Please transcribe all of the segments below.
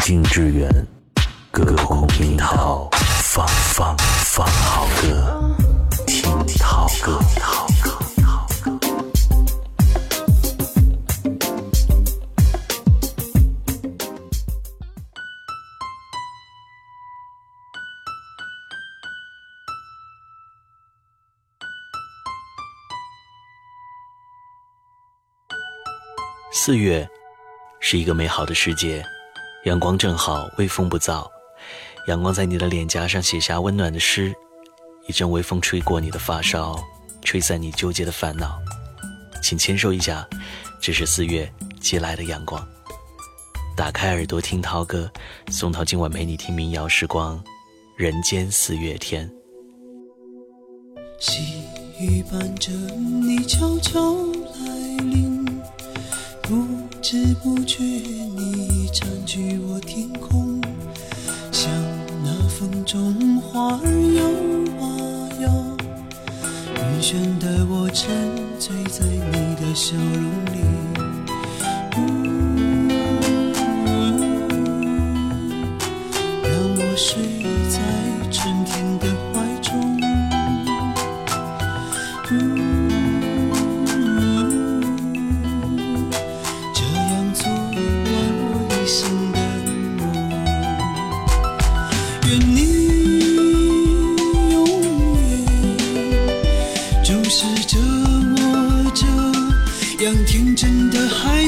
近致远，隔空听涛，放放放好歌，听涛歌。四月是一个美好的时节，阳光正好，微风不燥。阳光在你的脸颊上写下温暖的诗，一阵微风吹过你的发梢，吹散你纠结的烦恼。请签收一下，这是四月寄来的阳光。打开耳朵听涛歌，宋涛今晚陪你听民谣时光，人间四月天。细雨伴着你悄悄来临，不知不觉你已占据我天空，像那风中花儿摇啊摇，晕眩的我沉醉在你的笑容里。让我睡在春天的天真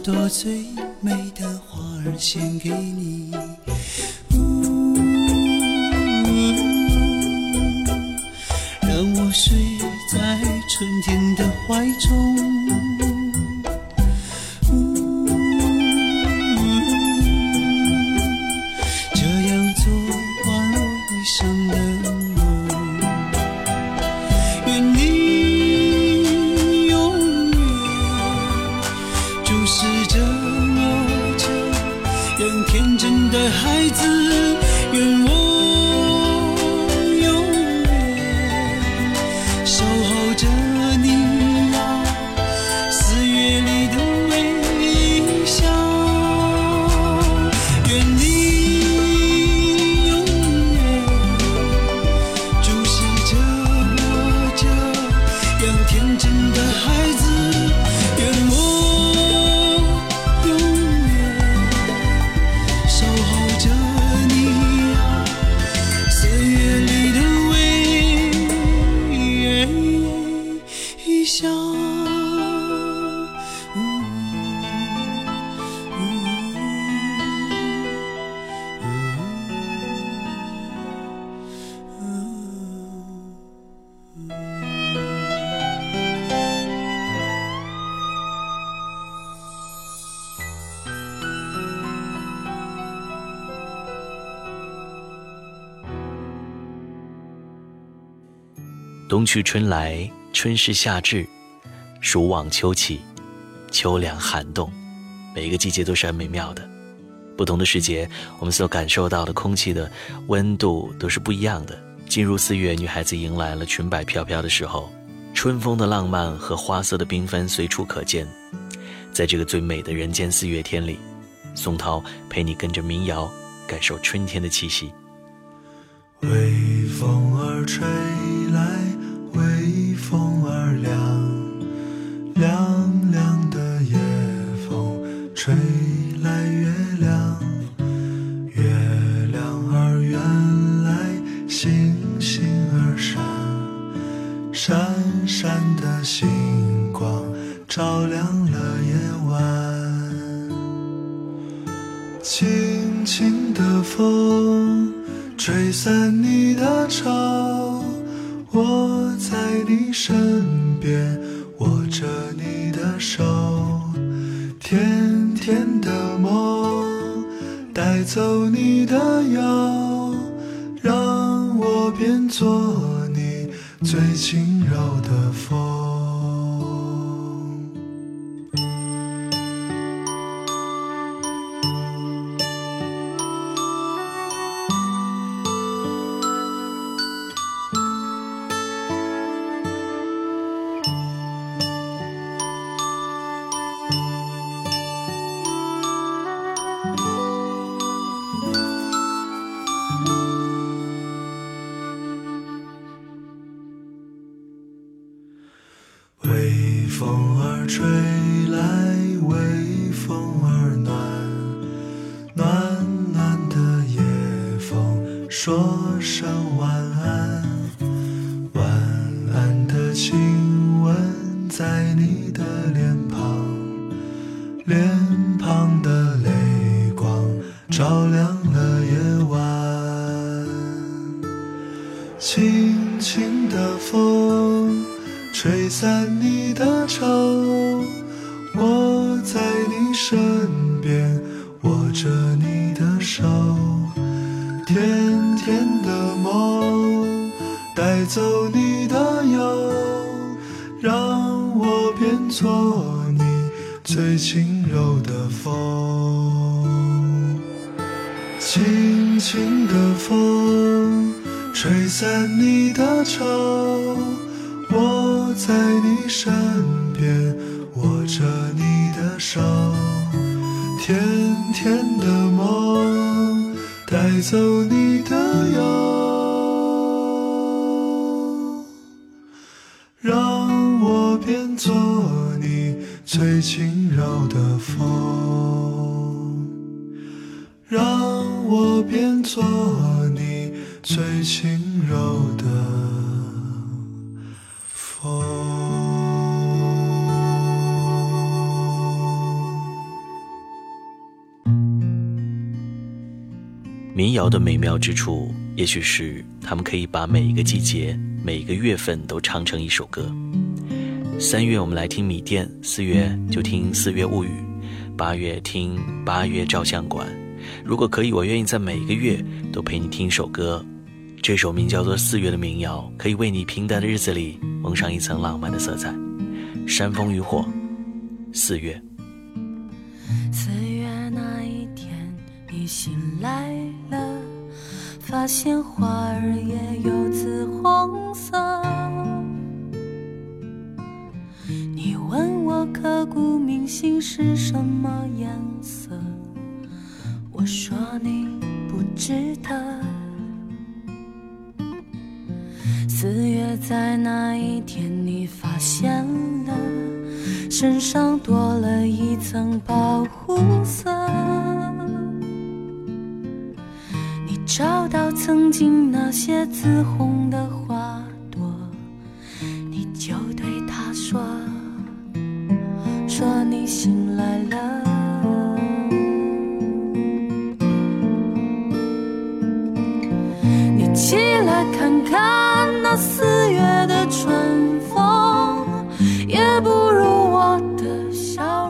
朵最美的花儿献给你。去春来，春逝夏至，暑往秋起，秋凉寒冻，每一个季节都是很美妙的。不同的时节，我们所感受到的空气的温度都是不一样的。进入四月，女孩子迎来了裙摆飘飘的时候，春风的浪漫和花色的缤纷随处可见。在这个最美的人间四月天里，宋涛陪你跟着民谣，感受春天的气息。微风儿吹随风而凉，凉。走你的腰，让我变做你。最轻柔的边握着你的手甜甜的梦带走你的忧让我变作你最轻柔的风。谣的美妙之处，也许是他们可以把每一个季节、每一个月份都唱成一首歌。三月我们来听米店，四月就听《四月物语》，八月听《八月照相馆》。如果可以，我愿意在每一个月都陪你听一首歌。这首名叫做《四月》的民谣，可以为你平淡的日子里蒙上一层浪漫的色彩。山风雨火，四月。发现花儿也有紫红色。你问我刻骨铭心是什么颜色，我说你不知得。四月在那一天，你发现了身上多了一层保护色。找到曾经那些紫红的花朵，你就对他说：“说你醒来了。”你起来看看那四月的春风，也不如我的笑容，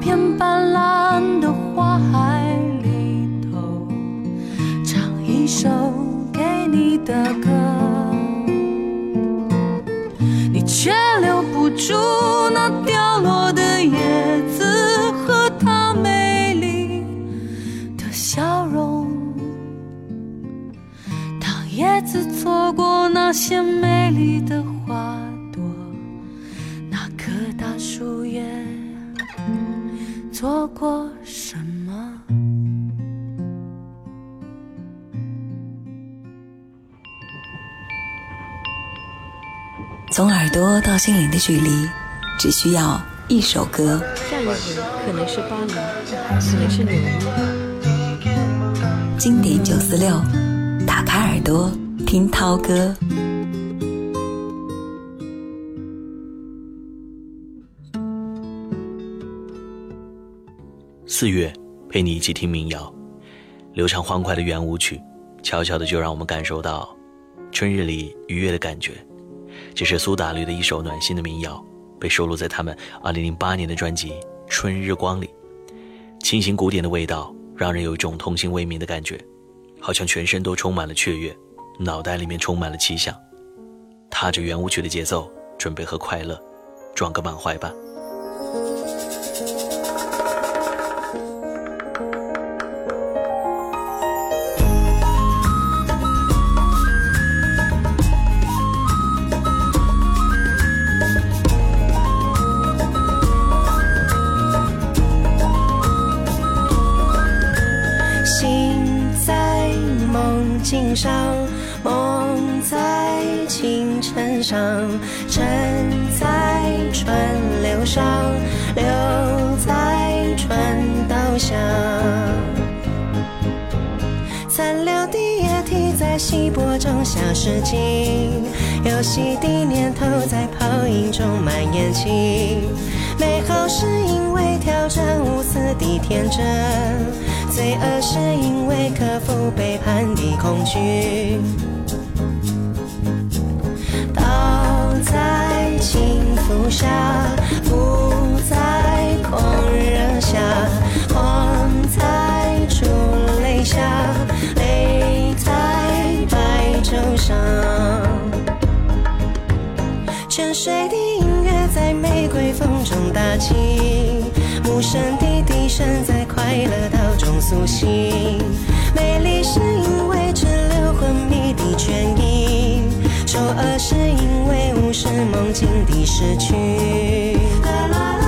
片斑斓的。花海里头，唱一首给你的歌，你却留不住那掉落的叶子和她美丽的笑容。当叶子错过那些美丽的花朵，那棵大树也错过什么。从耳朵到心灵的距离，只需要一首歌。下一回可能是巴黎，可能是纽约。经典九四六，打开耳朵听涛歌。四月，陪你一起听民谣，流畅欢快的圆舞曲，悄悄的就让我们感受到春日里愉悦的感觉。这是苏打绿的一首暖心的民谣，被收录在他们2008年的专辑《春日光》里。清新古典的味道，让人有一种童心未泯的感觉，好像全身都充满了雀跃，脑袋里面充满了奇想。踏着圆舞曲的节奏，准备和快乐撞个满怀吧。上，沉在川流上，留在川道下。残留的液体在稀薄中消失尽，游戏的念头在泡影中蔓延起。美好是因为挑战无私的天真。罪恶是因为克服背叛的恐惧，在轻浮下，浮在狂热下，狂在烛泪下，泪在白昼上。沉睡的音乐在玫瑰风中打起，无声的笛声在快乐道。苏醒，美丽是因为滞留昏迷的倦意，丑恶是因是梦境的失去。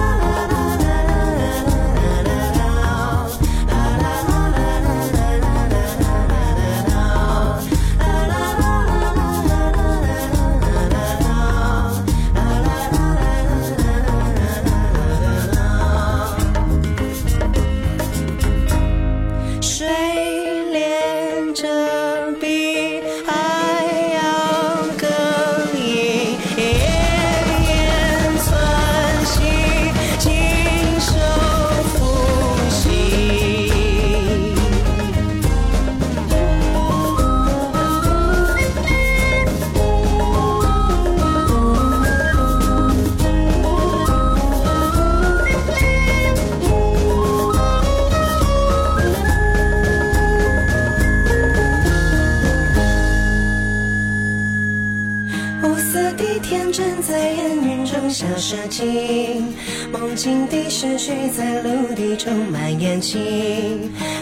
梦境的思绪在陆地中蔓延起，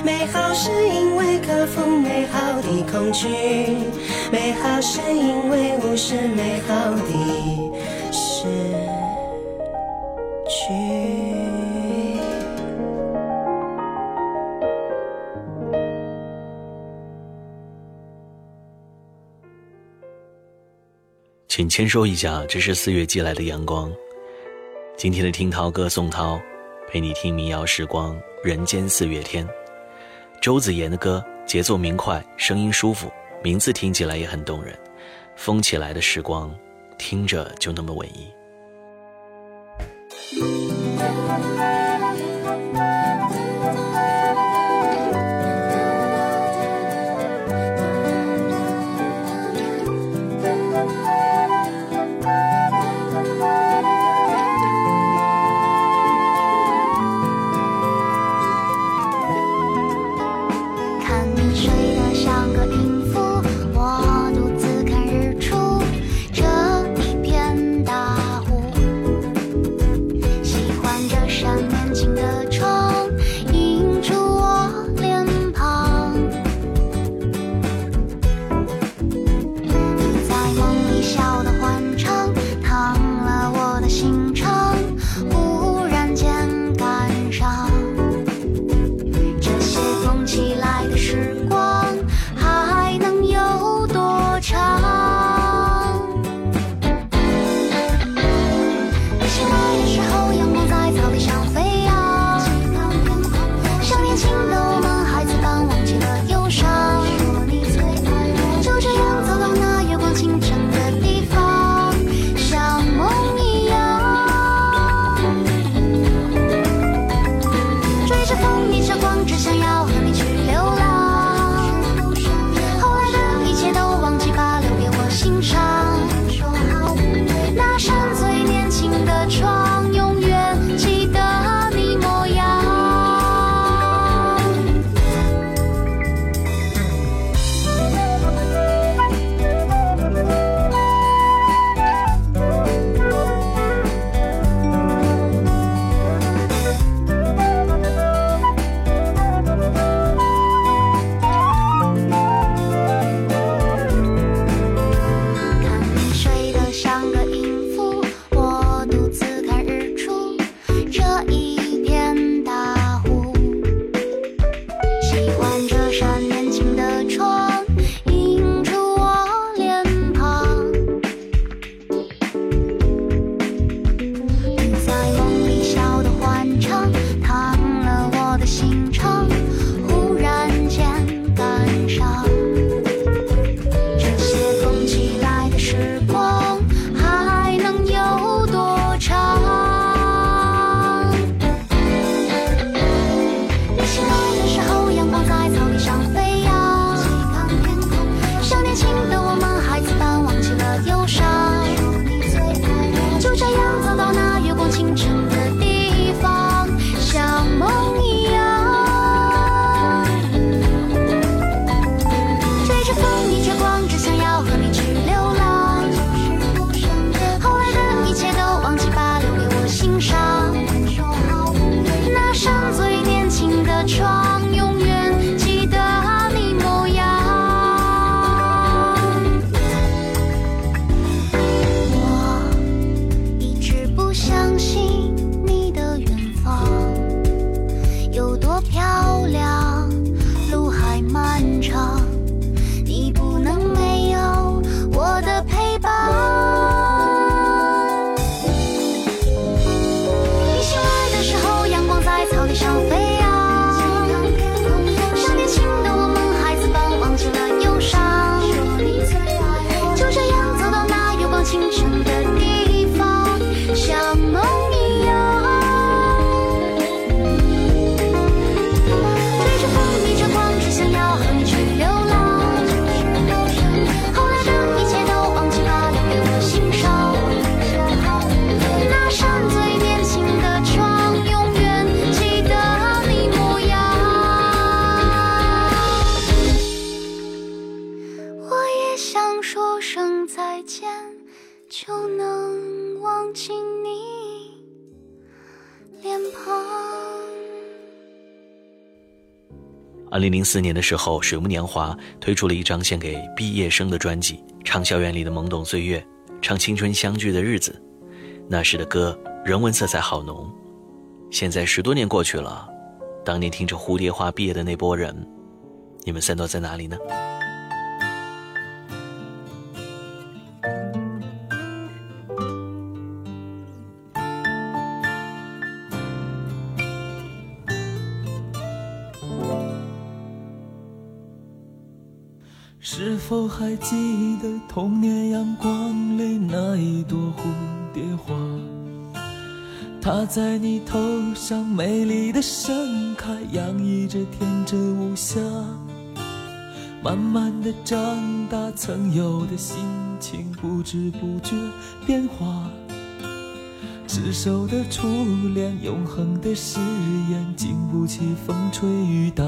美好是因为克服美好的恐惧，美好是因为无视美好的失去。请签收一下，这是四月寄来的阳光。今天的听涛歌宋涛，陪你听民谣时光，人间四月天。周子言的歌，节奏明快，声音舒服，名字听起来也很动人。风起来的时光，听着就那么文艺。二零零四年的时候，水木年华推出了一张献给毕业生的专辑，唱校园里的懵懂岁月，唱青春相聚的日子。那时的歌人文色彩好浓。现在十多年过去了，当年听着蝴蝶花毕业的那波人，你们散落在哪里呢？还记得童年阳光里那一朵蝴蝶花？它在你头上美丽的盛开，洋溢着天真无暇。慢慢的长大，曾有的心情不知不觉变化。执手的初恋，永恒的誓言，经不起风吹雨打。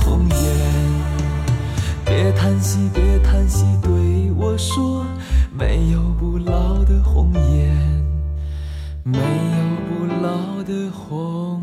红颜。别叹息，别叹息，对我说，没有不老的红颜，没有不老的红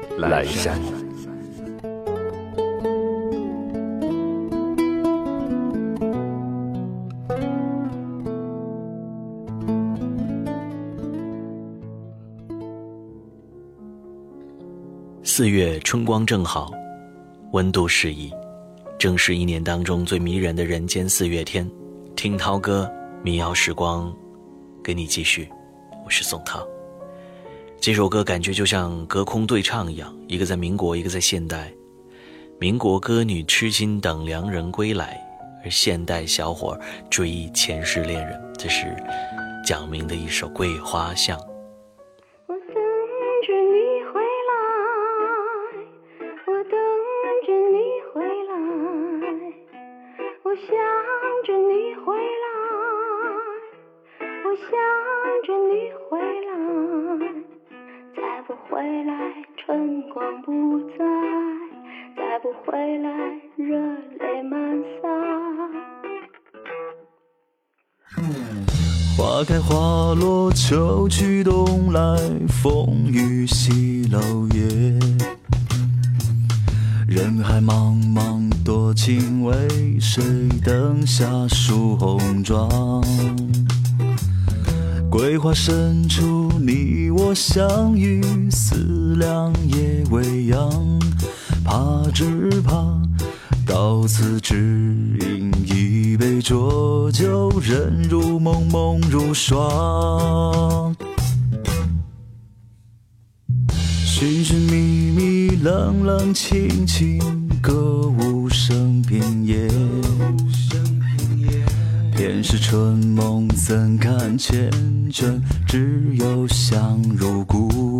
阑珊。四月春光正好，温度适宜，正是一年当中最迷人的人间四月天。听涛哥民谣时光，给你继续，我是宋涛。这首歌感觉就像隔空对唱一样，一个在民国，一个在现代。民国歌女痴心等良人归来，而现代小伙追忆前世恋人。这是蒋明的一首《桂花巷》。不回来，春光不再，再不回来，热泪满腮。花开花落，秋去冬来，风雨西楼夜。人海茫茫，多情为谁？灯下梳红妆。桂花深处，你我相遇，思量夜未央，怕只怕。到此只饮一杯浊酒，人如梦，梦如霜。寻寻觅觅，冷冷清清，歌是春梦，怎堪缱绻？只有香如故。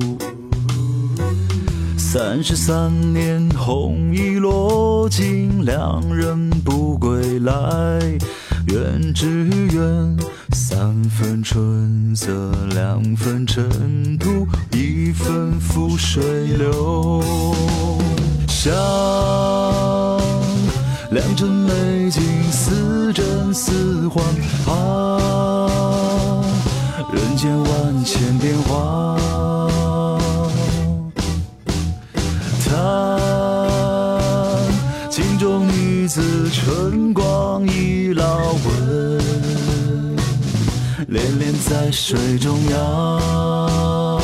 三十三年，红衣落尽，两人不归来。愿只愿三分春色，两分尘土，一分覆水流。想良辰美景，似真似幻啊！人间万千变化。他镜中女子春光已老，问恋恋在水中央。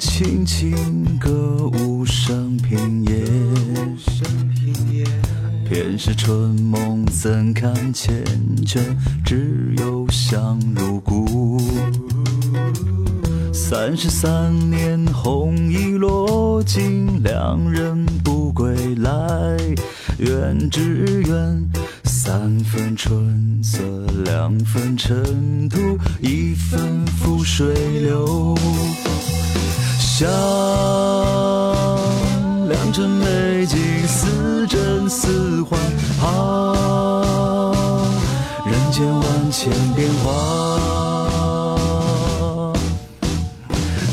轻轻歌舞升平夜，偏是春梦怎堪缱绻？只有香如故。三十三年，红衣落尽，两人不归来。愿只愿三分春色，两分尘土，一分覆水流。想良辰美景，似真似幻啊！人间万千变化，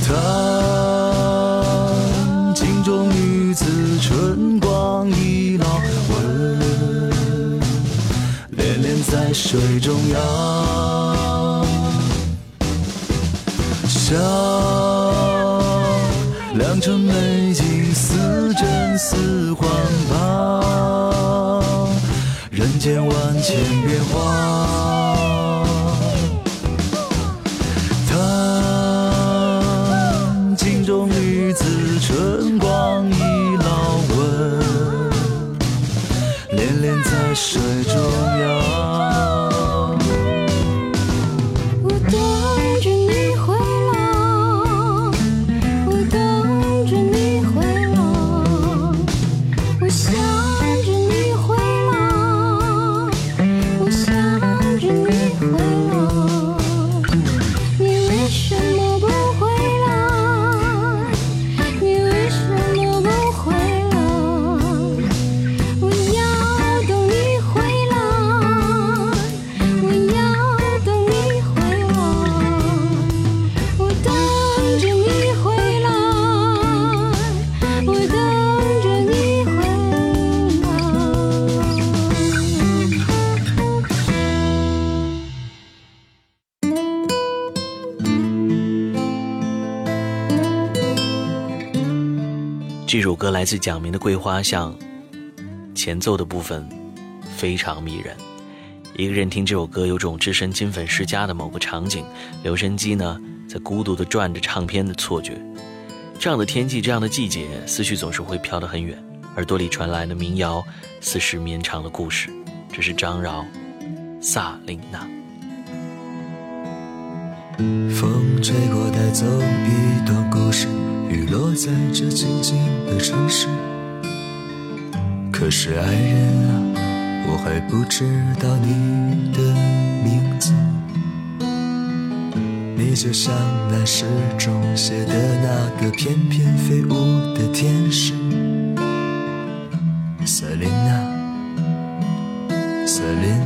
叹镜中女子春光已老，问恋恋在水中央。想。良辰美景，似真似幻吧，人间万千变化。叹镜中女子春光已老，问恋恋在水中首歌来自蒋明的《桂花香》，前奏的部分非常迷人。一个人听这首歌，有种置身金粉世家的某个场景，留声机呢在孤独的转着唱片的错觉。这样的天气，这样的季节，思绪总是会飘得很远。耳朵里传来的民谣，似是绵长的故事。这是张饶，《萨琳娜》。风吹过，带走一段故事，雨落在这静静的城市。可是爱人啊，我还不知道你的名字。你就像那诗中写的那个翩翩飞舞的天使，瑟琳娜，瑟琳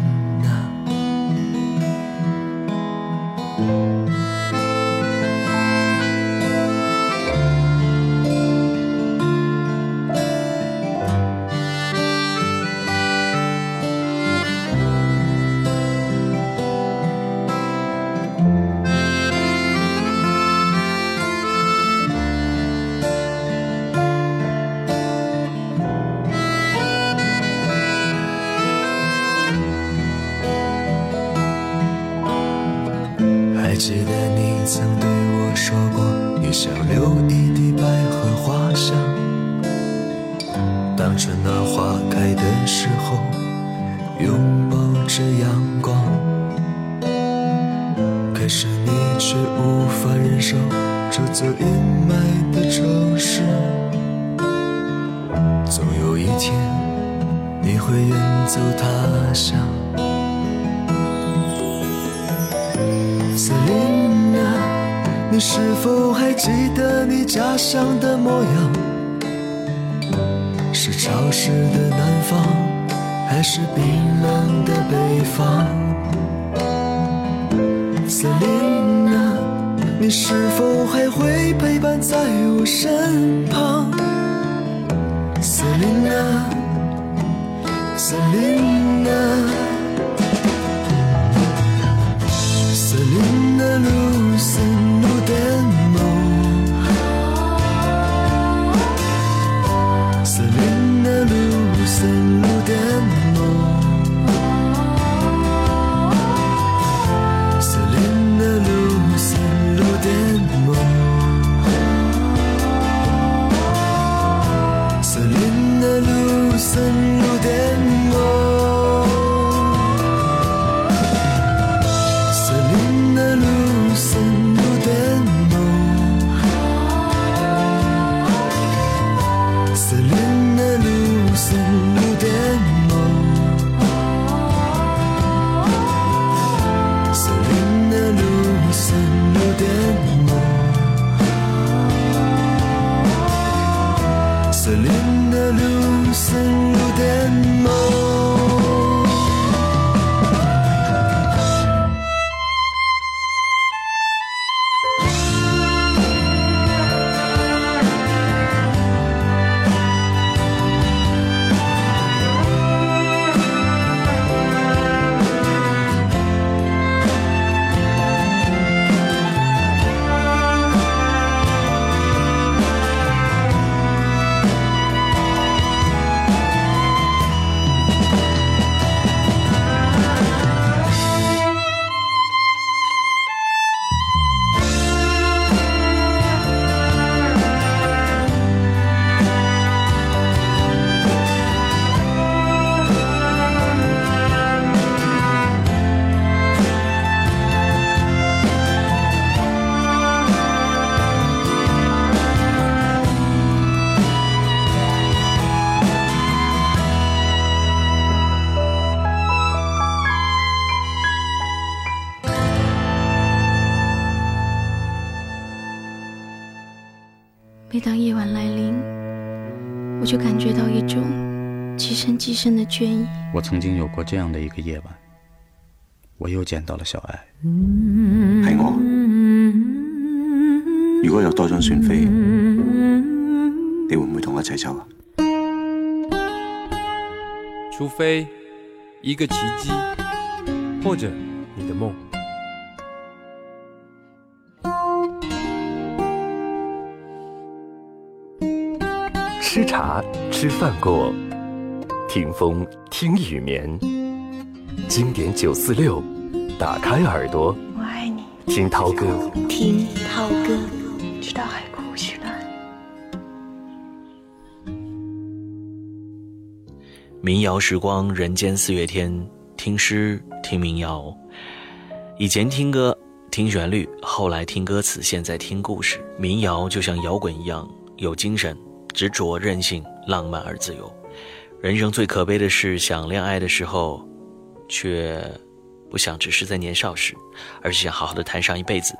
就感觉到一种极深极深的倦意。我曾经有过这样的一个夜晚，我又见到了小爱。係我。如果有多張船飛，你會唔會同我一齊走啊？除非一个奇迹，或者你的梦。吃茶吃饭过，听风听雨眠。经典九四六，打开耳朵，我爱你，听涛歌，听涛歌，直到海枯石烂。民谣时光，人间四月天，听诗听民谣。以前听歌听旋律，后来听歌词，现在听故事。民谣就像摇滚一样，有精神、执着、任性、浪漫而自由。人生最可悲的是，想恋爱的时候，却不想只是在年少时，而是想好好的谈上一辈子。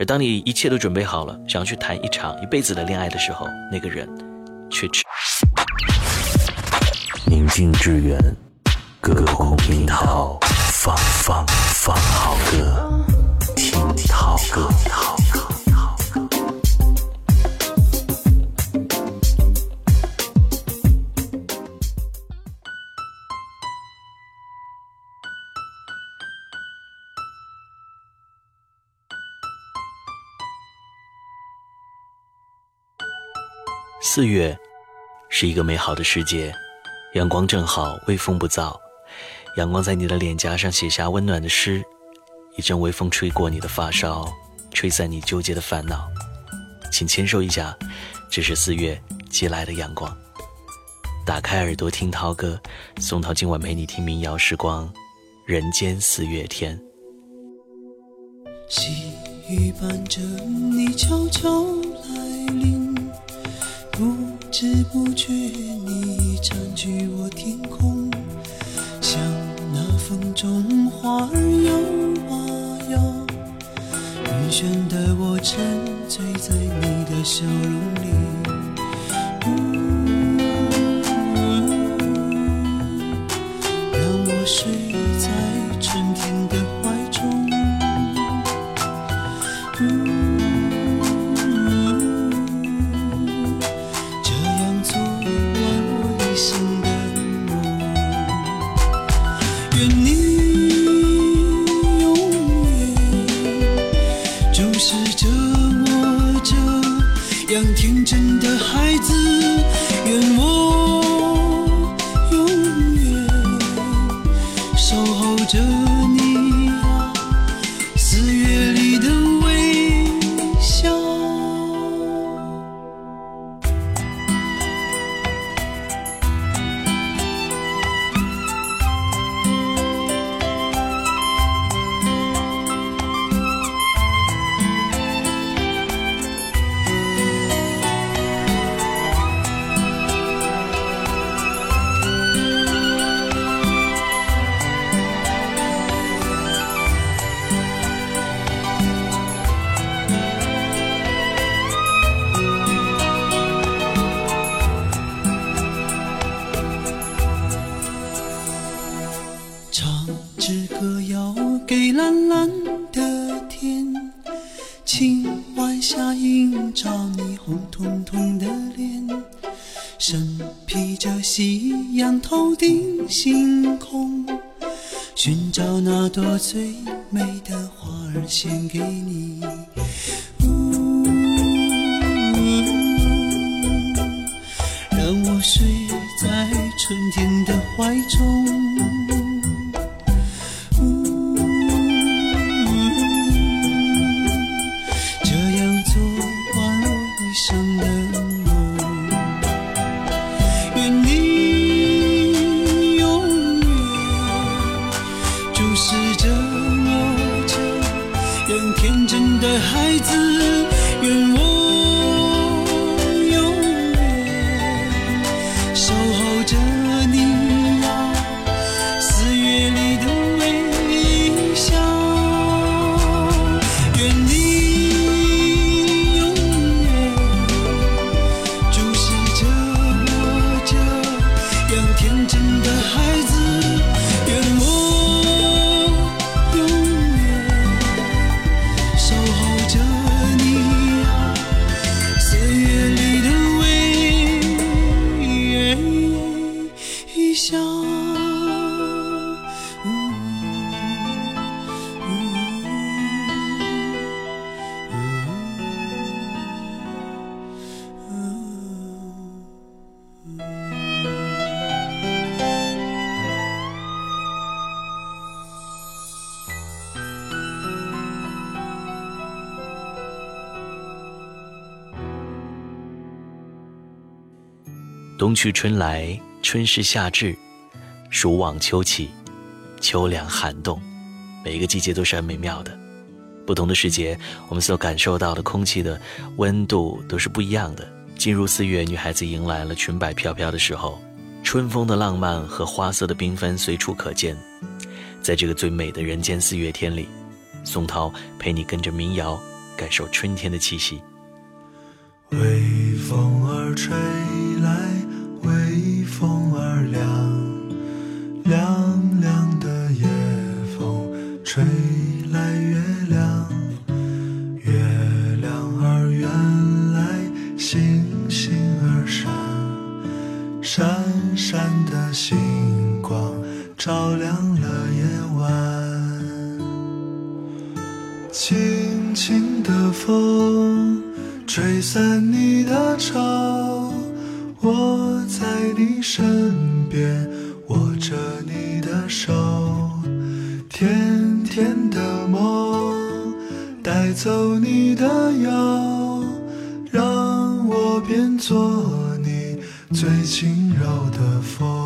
而当你一切都准备好了，想要去谈一场一辈子的恋爱的时候，那个人却只。宁静致远，歌空听涛，放放放好歌，听涛歌。四月，是一个美好的时节。阳光正好，微风不燥，阳光在你的脸颊上写下温暖的诗，一阵微风吹过你的发梢，吹散你纠结的烦恼。请签收一下，这是四月寄来的阳光。打开耳朵听涛歌，宋涛今晚陪你听民谣时光，人间四月天。细雨伴着你悄悄，不知不觉你已占据我天空，像那风中花儿摇啊摇，晕眩的我沉醉在你的笑容里。让我睡朵最美的花儿献给你。去春来，春逝夏至，暑往秋起，秋凉寒冻，每一个季节都是很美妙的。不同的时节，我们所感受到的空气的温度都是不一样的。进入四月，女孩子迎来了裙摆飘飘的时候，春风的浪漫和花色的缤纷随处可见。在这个最美的人间四月天里，宋涛陪你跟着民谣，感受春天的气息。微风儿吹来，微风儿凉，凉凉的夜风吹身边，握着你的手，甜甜的梦，带走你的忧，让我变作你最轻柔的风。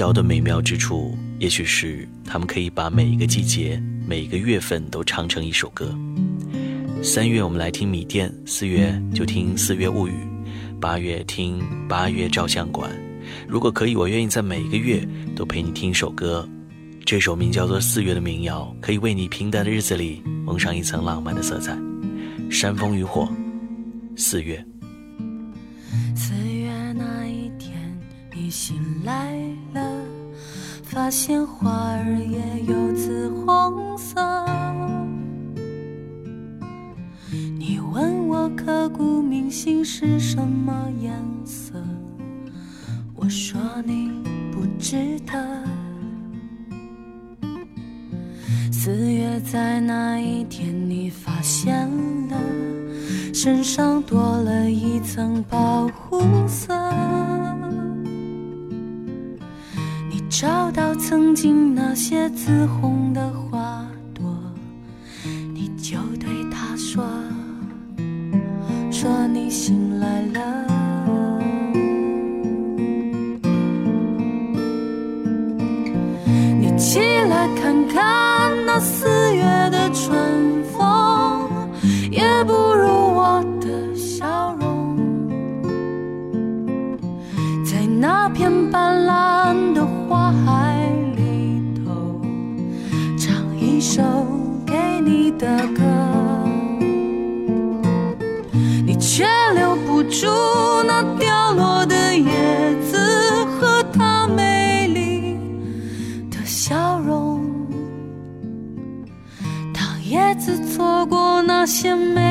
谣的美妙之处，也许是他们可以把每一个季节、每一个月份都唱成一首歌。三月我们来听米店，四月就听《四月物语》，八月听《八月照相馆》。如果可以，我愿意在每一个月都陪你听一首歌。这首名叫做《四月》的民谣，可以为你平淡的日子里蒙上一层浪漫的色彩。山风雨火，四月。四月那一天，你醒来了，发现花儿也有紫红色。你问我刻骨铭心是什么颜色，我说你不知道。四月在那一天，你发现了身上多了一层保护色。找到曾经那些紫红的花朵，你就对他说：“说你醒来了。”你起来看看。那四月的春风，也不那片斑斓的花海里头，唱一首给你的歌。你却留不住那掉落的叶子和她美丽的笑容。当叶子错过那些美。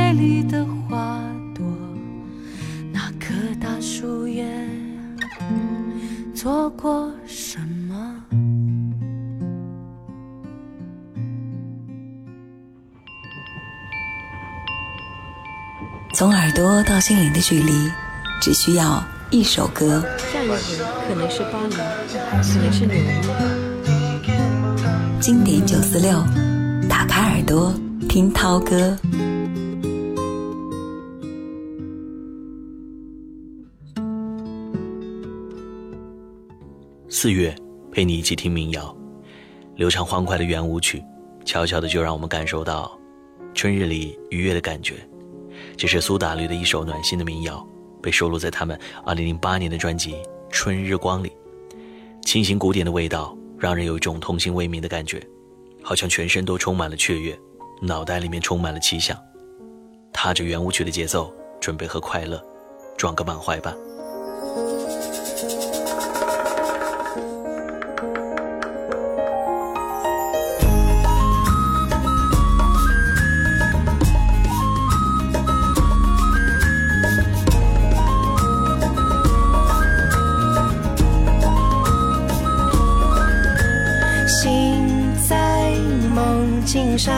从耳朵到心灵的距离，只需要一首歌。下一回可能是巴黎，可能是纽约。经典九四六，打开耳朵听涛歌。四月，陪你一起听民谣，流畅欢快的圆舞曲，悄悄的就让我们感受到春日里愉悦的感觉。这是苏打绿的一首暖心的民谣，被收录在他们2008年的专辑《春日光》里。清新古典的味道，让人有一种童心未泯的感觉，好像全身都充满了雀跃，脑袋里面充满了奇想。踏着圆舞曲的节奏，准备和快乐撞个满怀吧。上，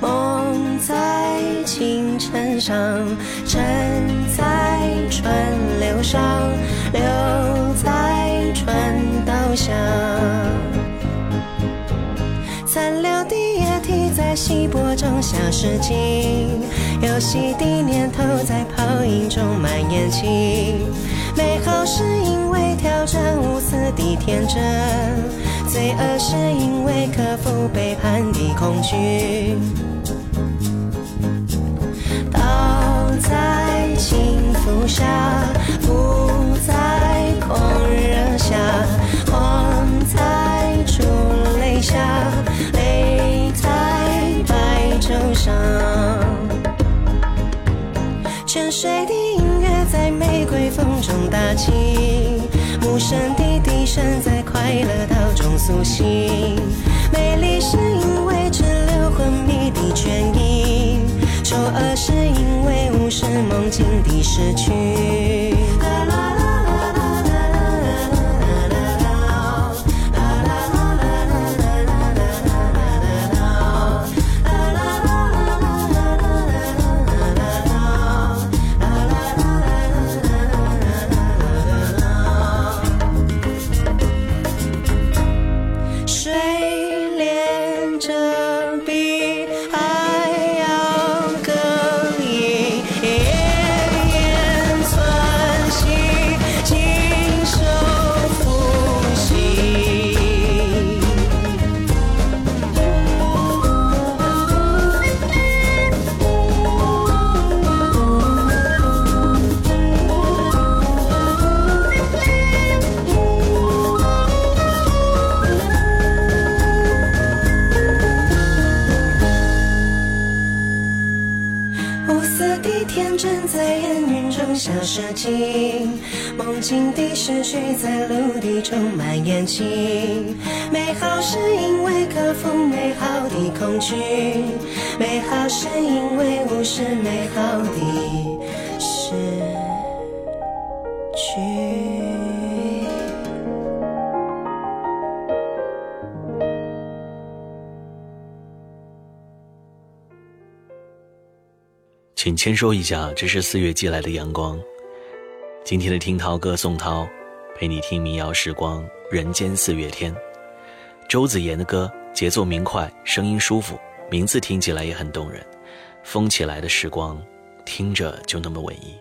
梦在清晨上，沉在川流上，流在川道上。残留的液体在稀薄中消失尽，游戏的念头在泡影中蔓延起。美好是因为挑战无私的天真，罪恶是因为克服背叛的恐惧。倒在轻浮下，浮在狂热下，狂在烛泪下，泪在白昼上。沉睡的音乐在玫瑰风中打起，无声的笛声在快乐岛中苏醒。美丽是因为滞留昏迷的倦意，丑恶是因为无视梦境的失去。消失尽，梦境的失去在陆地中蔓延起。美好是因为克服美好的恐惧，美好是因为无视美好的失去。请签收一下，这是四月寄来的阳光。今天的听涛歌宋涛，陪你听民谣时光，人间四月天。周子妍的歌，节奏明快，声音舒服，名字听起来也很动人。风起来的时光，听着就那么文艺。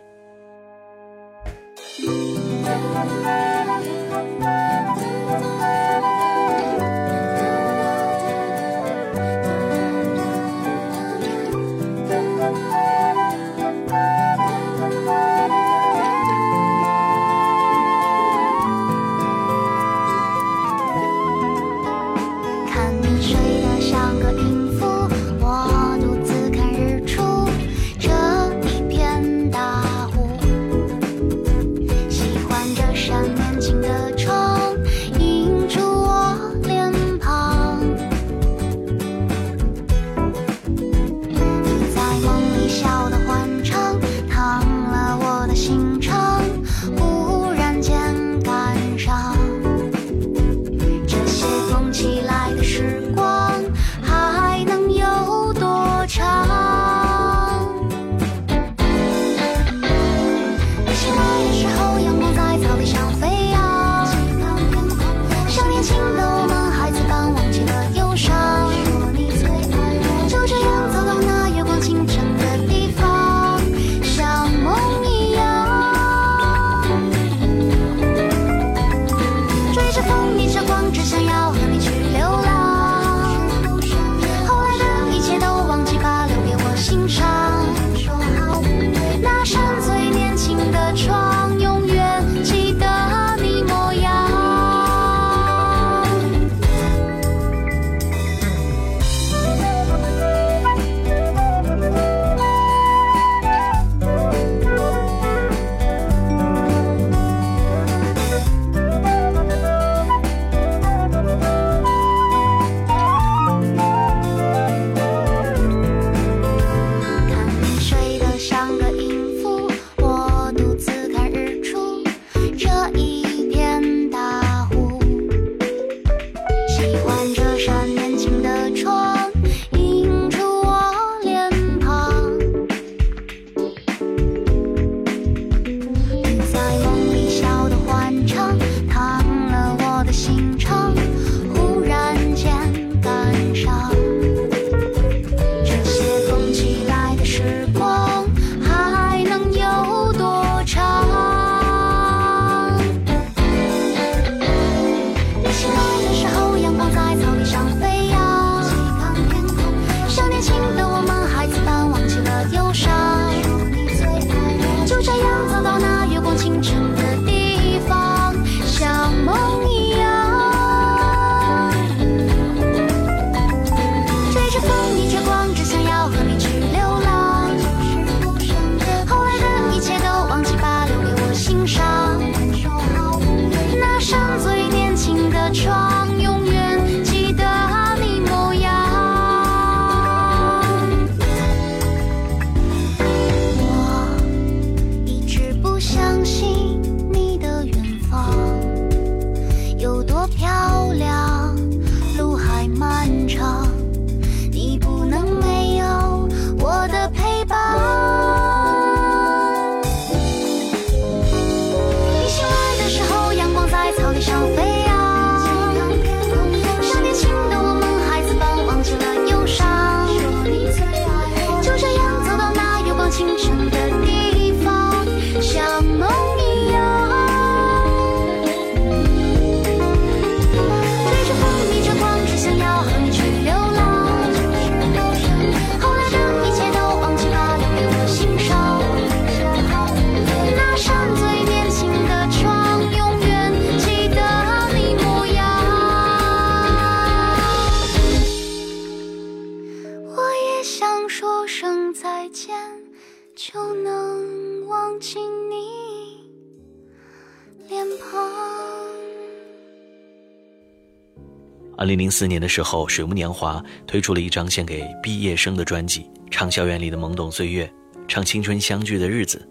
零四年的时候，水木年华推出了一张献给毕业生的专辑，唱校园里的懵懂岁月，唱青春相聚的日子。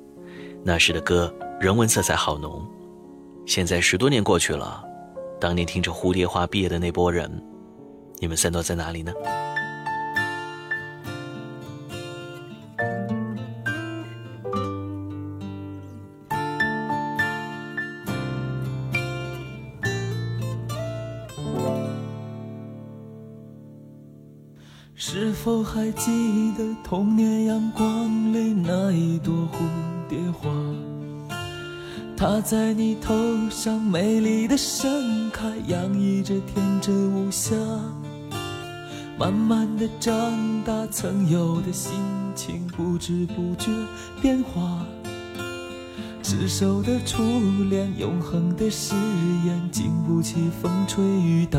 那时的歌人文色彩好浓。现在十多年过去了，当年听着《蝴蝶花》毕业的那波人，你们散落在哪里呢？还记得童年阳光里那一朵蝴蝶花它在你头上美丽的盛开洋溢着天真无暇慢慢的长大曾有的心情不知不觉变化。执手的初恋永恒的誓言经不起风吹雨打。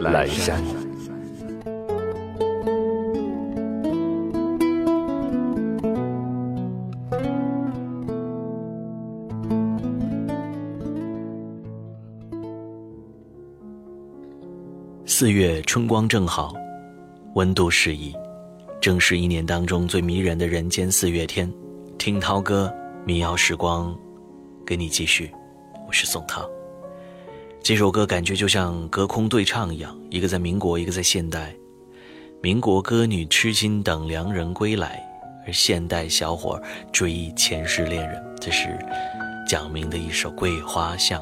阑珊。四月春光正好，温度适宜，正是一年当中最迷人的人间四月天。听涛歌，民谣时光，跟你继续。我是宋涛。这首歌感觉就像隔空对唱一样，一个在民国，一个在现代。民国歌女痴心等良人归来，而现代小伙追忆前世恋人。这是蒋明的一首《桂花巷》。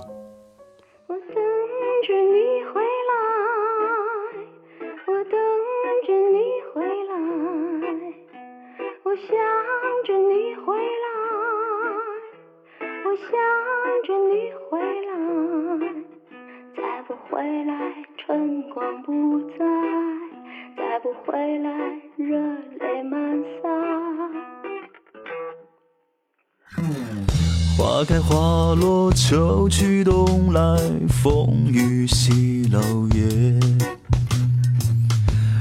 回来春光不再，再不回来热泪满腮。花开花落，秋去冬来，风雨西楼夜。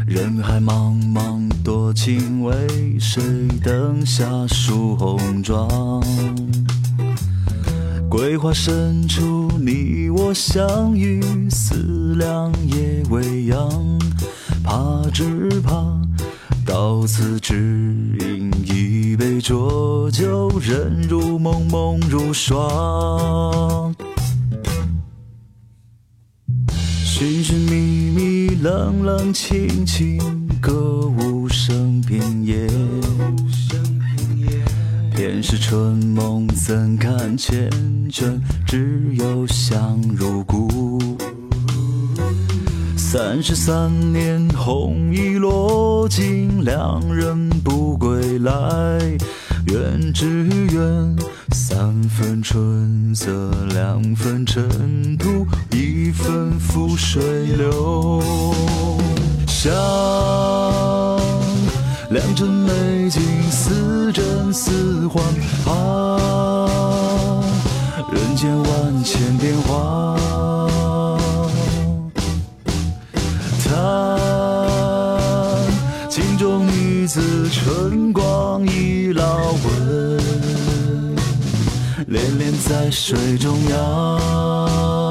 人海茫茫多情为，谁灯下梳红妆？桂花深处，你我相遇，思量夜未央，怕只怕。到此只饮一杯浊酒，人如梦，梦如霜。寻寻觅觅，冷冷清清，是春梦怎堪缱绻，只有香如故。三十三年，红衣落尽，两人不归来。愿只愿三分春色，两分尘土，一分覆水流。想良辰美景，似真似幻啊，人间万千变化。叹镜中女子春光已老魂，恋恋在水中央。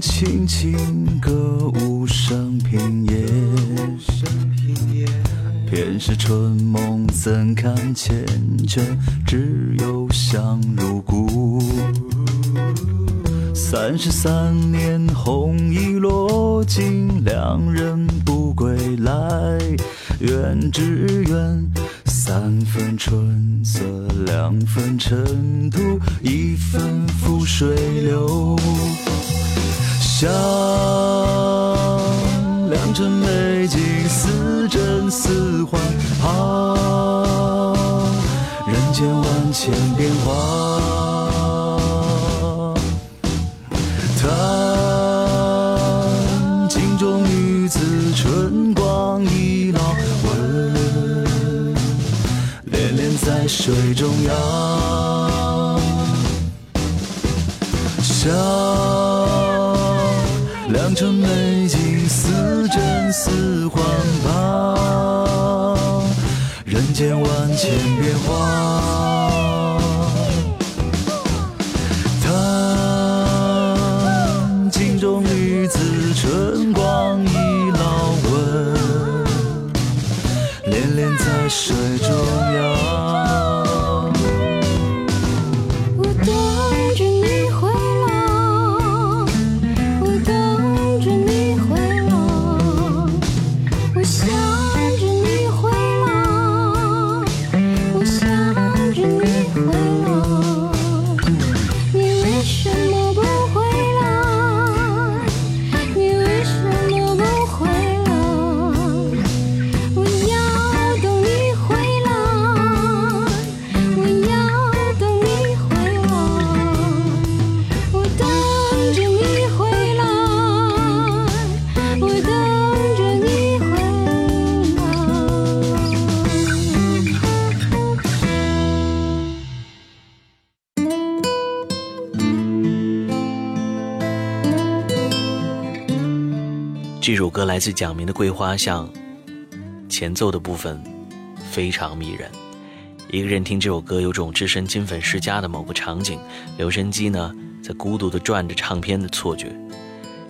轻轻，歌舞升平野。偏是春梦怎堪缱绻，只有香如故。三十三年，红衣落尽，两人不归来。愿只愿三分春色，两分尘土，一分覆水流。想人间万千变化。叹镜中女子，春光已老纹，恋恋在水中来自蒋明的《桂花巷》，前奏的部分非常迷人。一个人听这首歌，有种置身金粉世家的某个场景，留声机呢在孤独地转着唱片的错觉。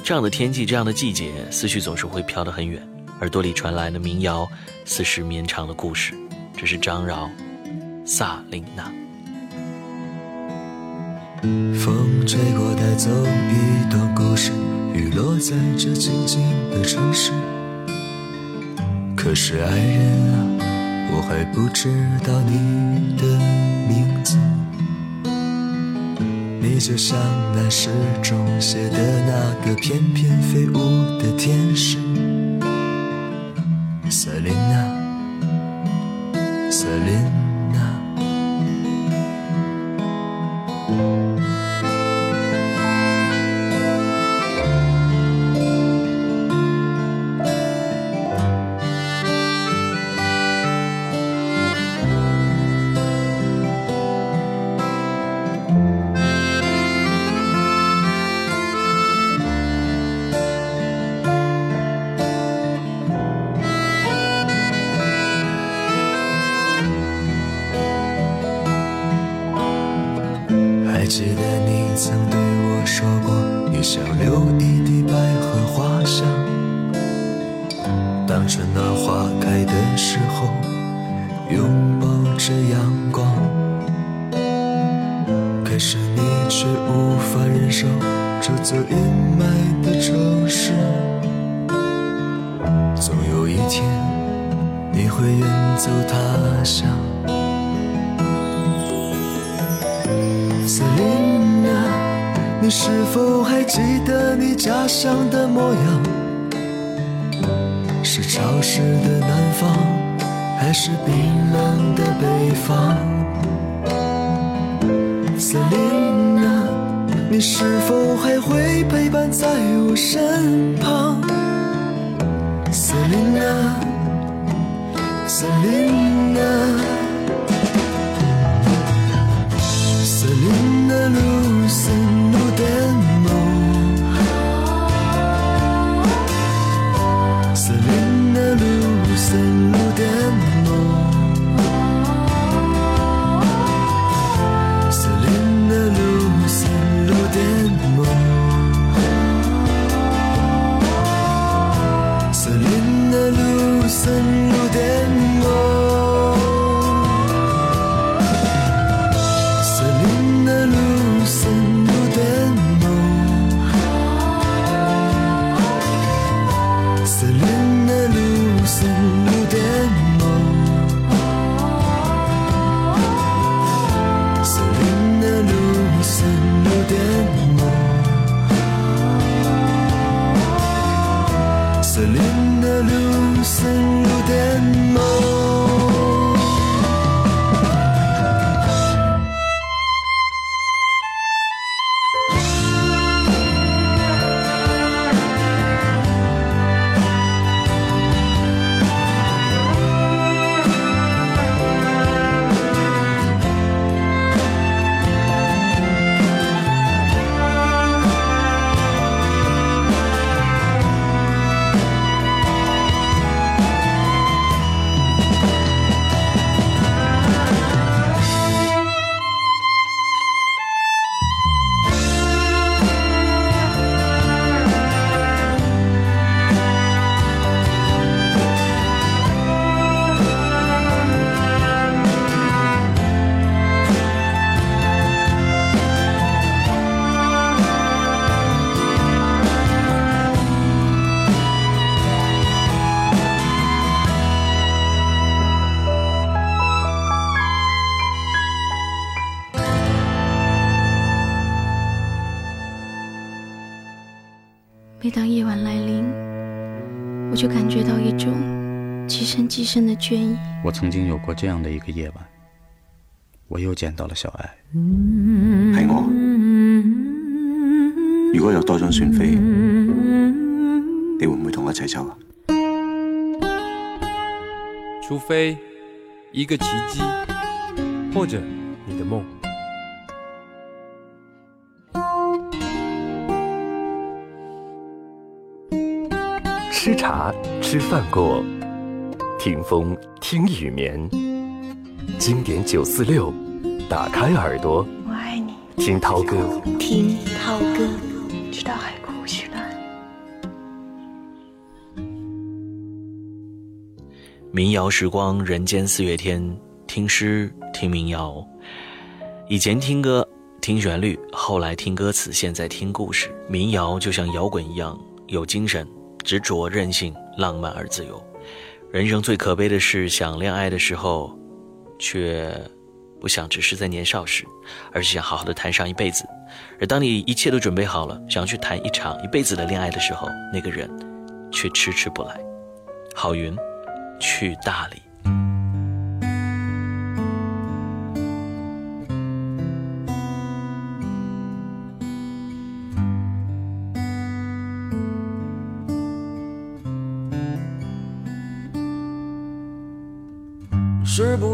这样的天气，这样的季节，思绪总是会飘得很远，耳朵里传来的民谣似是绵长的故事。这是张饶，《萨琳娜》。风吹过，带走一段故事，雨落在这静静的城市。可是爱人啊，我还不知道你的名字。你就像那诗中写的那个翩翩飞舞的天使，觉到一种极深极深的倦意。我曾经有过这样的一个夜晚，我又见到了小爱。係我。如果有多張船飛，你會唔會同我一齊走啊？除非一个奇迹，或者你的梦。吃茶吃饭过，听风听雨眠。经典九四六，打开耳朵，我爱你，听涛哥。听涛哥，直到海枯石烂。民谣时光，人间四月天，听诗听民谣。以前听歌听旋律，后来听歌词，现在听故事。民谣就像摇滚一样，有精神、执着、任性、浪漫而自由。人生最可悲的是，想恋爱的时候，却不想只是在年少时，而是想好好的谈上一辈子。而当你一切都准备好了，想要去谈一场一辈子的恋爱的时候，那个人却迟迟不来。郝云，去大理。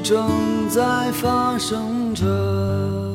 正在发生着。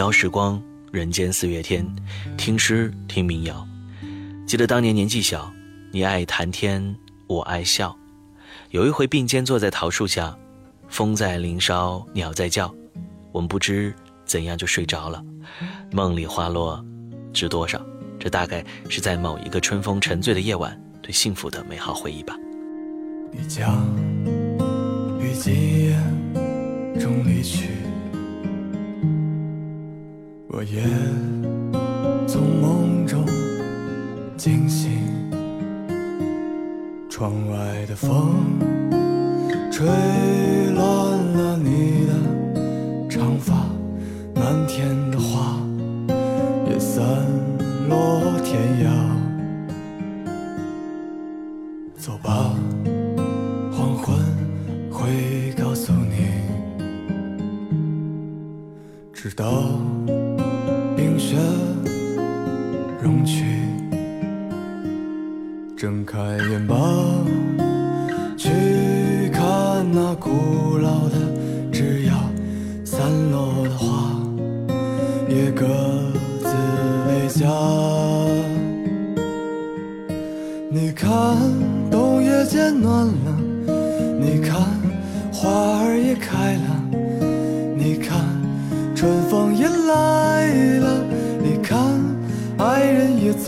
谣时光，人间四月天，听诗听民谣。记得当年年纪小，你爱谈天，我爱笑。有一回并肩坐在桃树下，风在林梢，鸟在叫，我们不知怎样就睡着了。梦里花落知多少？这大概是在某一个春风沉醉的夜晚，对幸福的美好回忆吧。你将于今夜中离去，我也从梦中惊醒。窗外的风吹乱了你的长发，漫天的花也散落天涯。走吧。黄昏会告诉你，直到冰雪融去，睁开眼吧，去看那古老的枝桠，散落的花也各自为家。你看，冬夜渐暖了。你看，花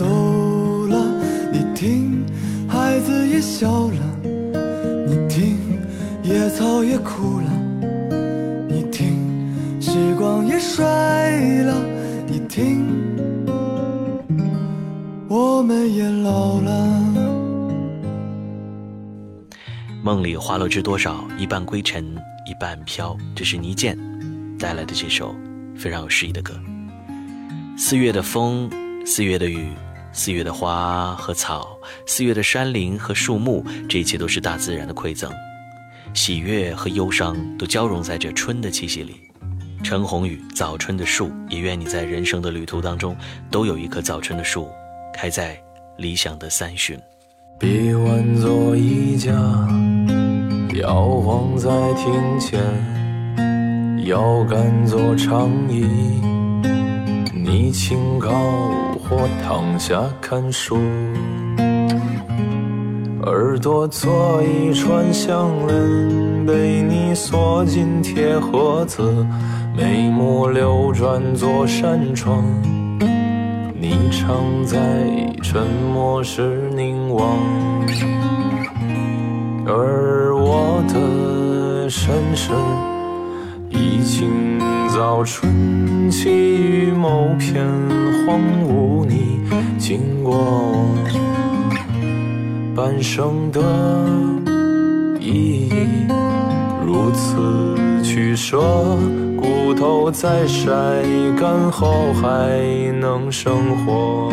走了；你听，孩子也笑了；你听，野草也枯了；你听，时光也衰了；你听，我们也老了。梦里花落知多少，一半归尘，一半飘。这是倪健带来的这首非常有诗意的歌。四月的风，四月的雨，四月的花和草，四月的山林和树木，这一切都是大自然的馈赠。喜悦和忧伤都交融在这春的气息里。陈鸿宇，早春的树，也愿你在人生的旅途当中，都有一棵早春的树，开在理想的三旬。臂弯做衣架，摇晃在庭前，腰杆做长椅，你轻靠我或躺下看书，耳朵做一串项链，被你锁进铁盒子，眉目流转做扇窗。你常在沉默时凝望，而我的身世已经早春起于某片荒芜，你经过，半生的意义。如此取舍，骨头在晒干后还能生活。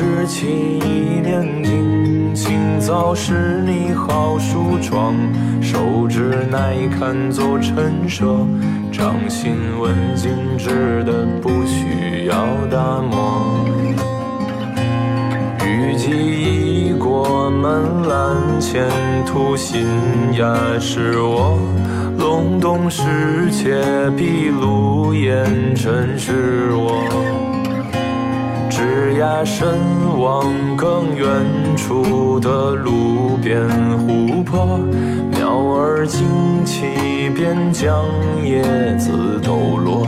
双脚支起一帘镜，清早是你好梳妆，手指耐看做陈设，掌心纹静止的不需要打磨。雨季已过门栏，前途新芽是我隆冬时节闭路烟尘是我。枝桠深望更远处的路边湖泊，鸟儿惊起便将叶子抖落。